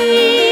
e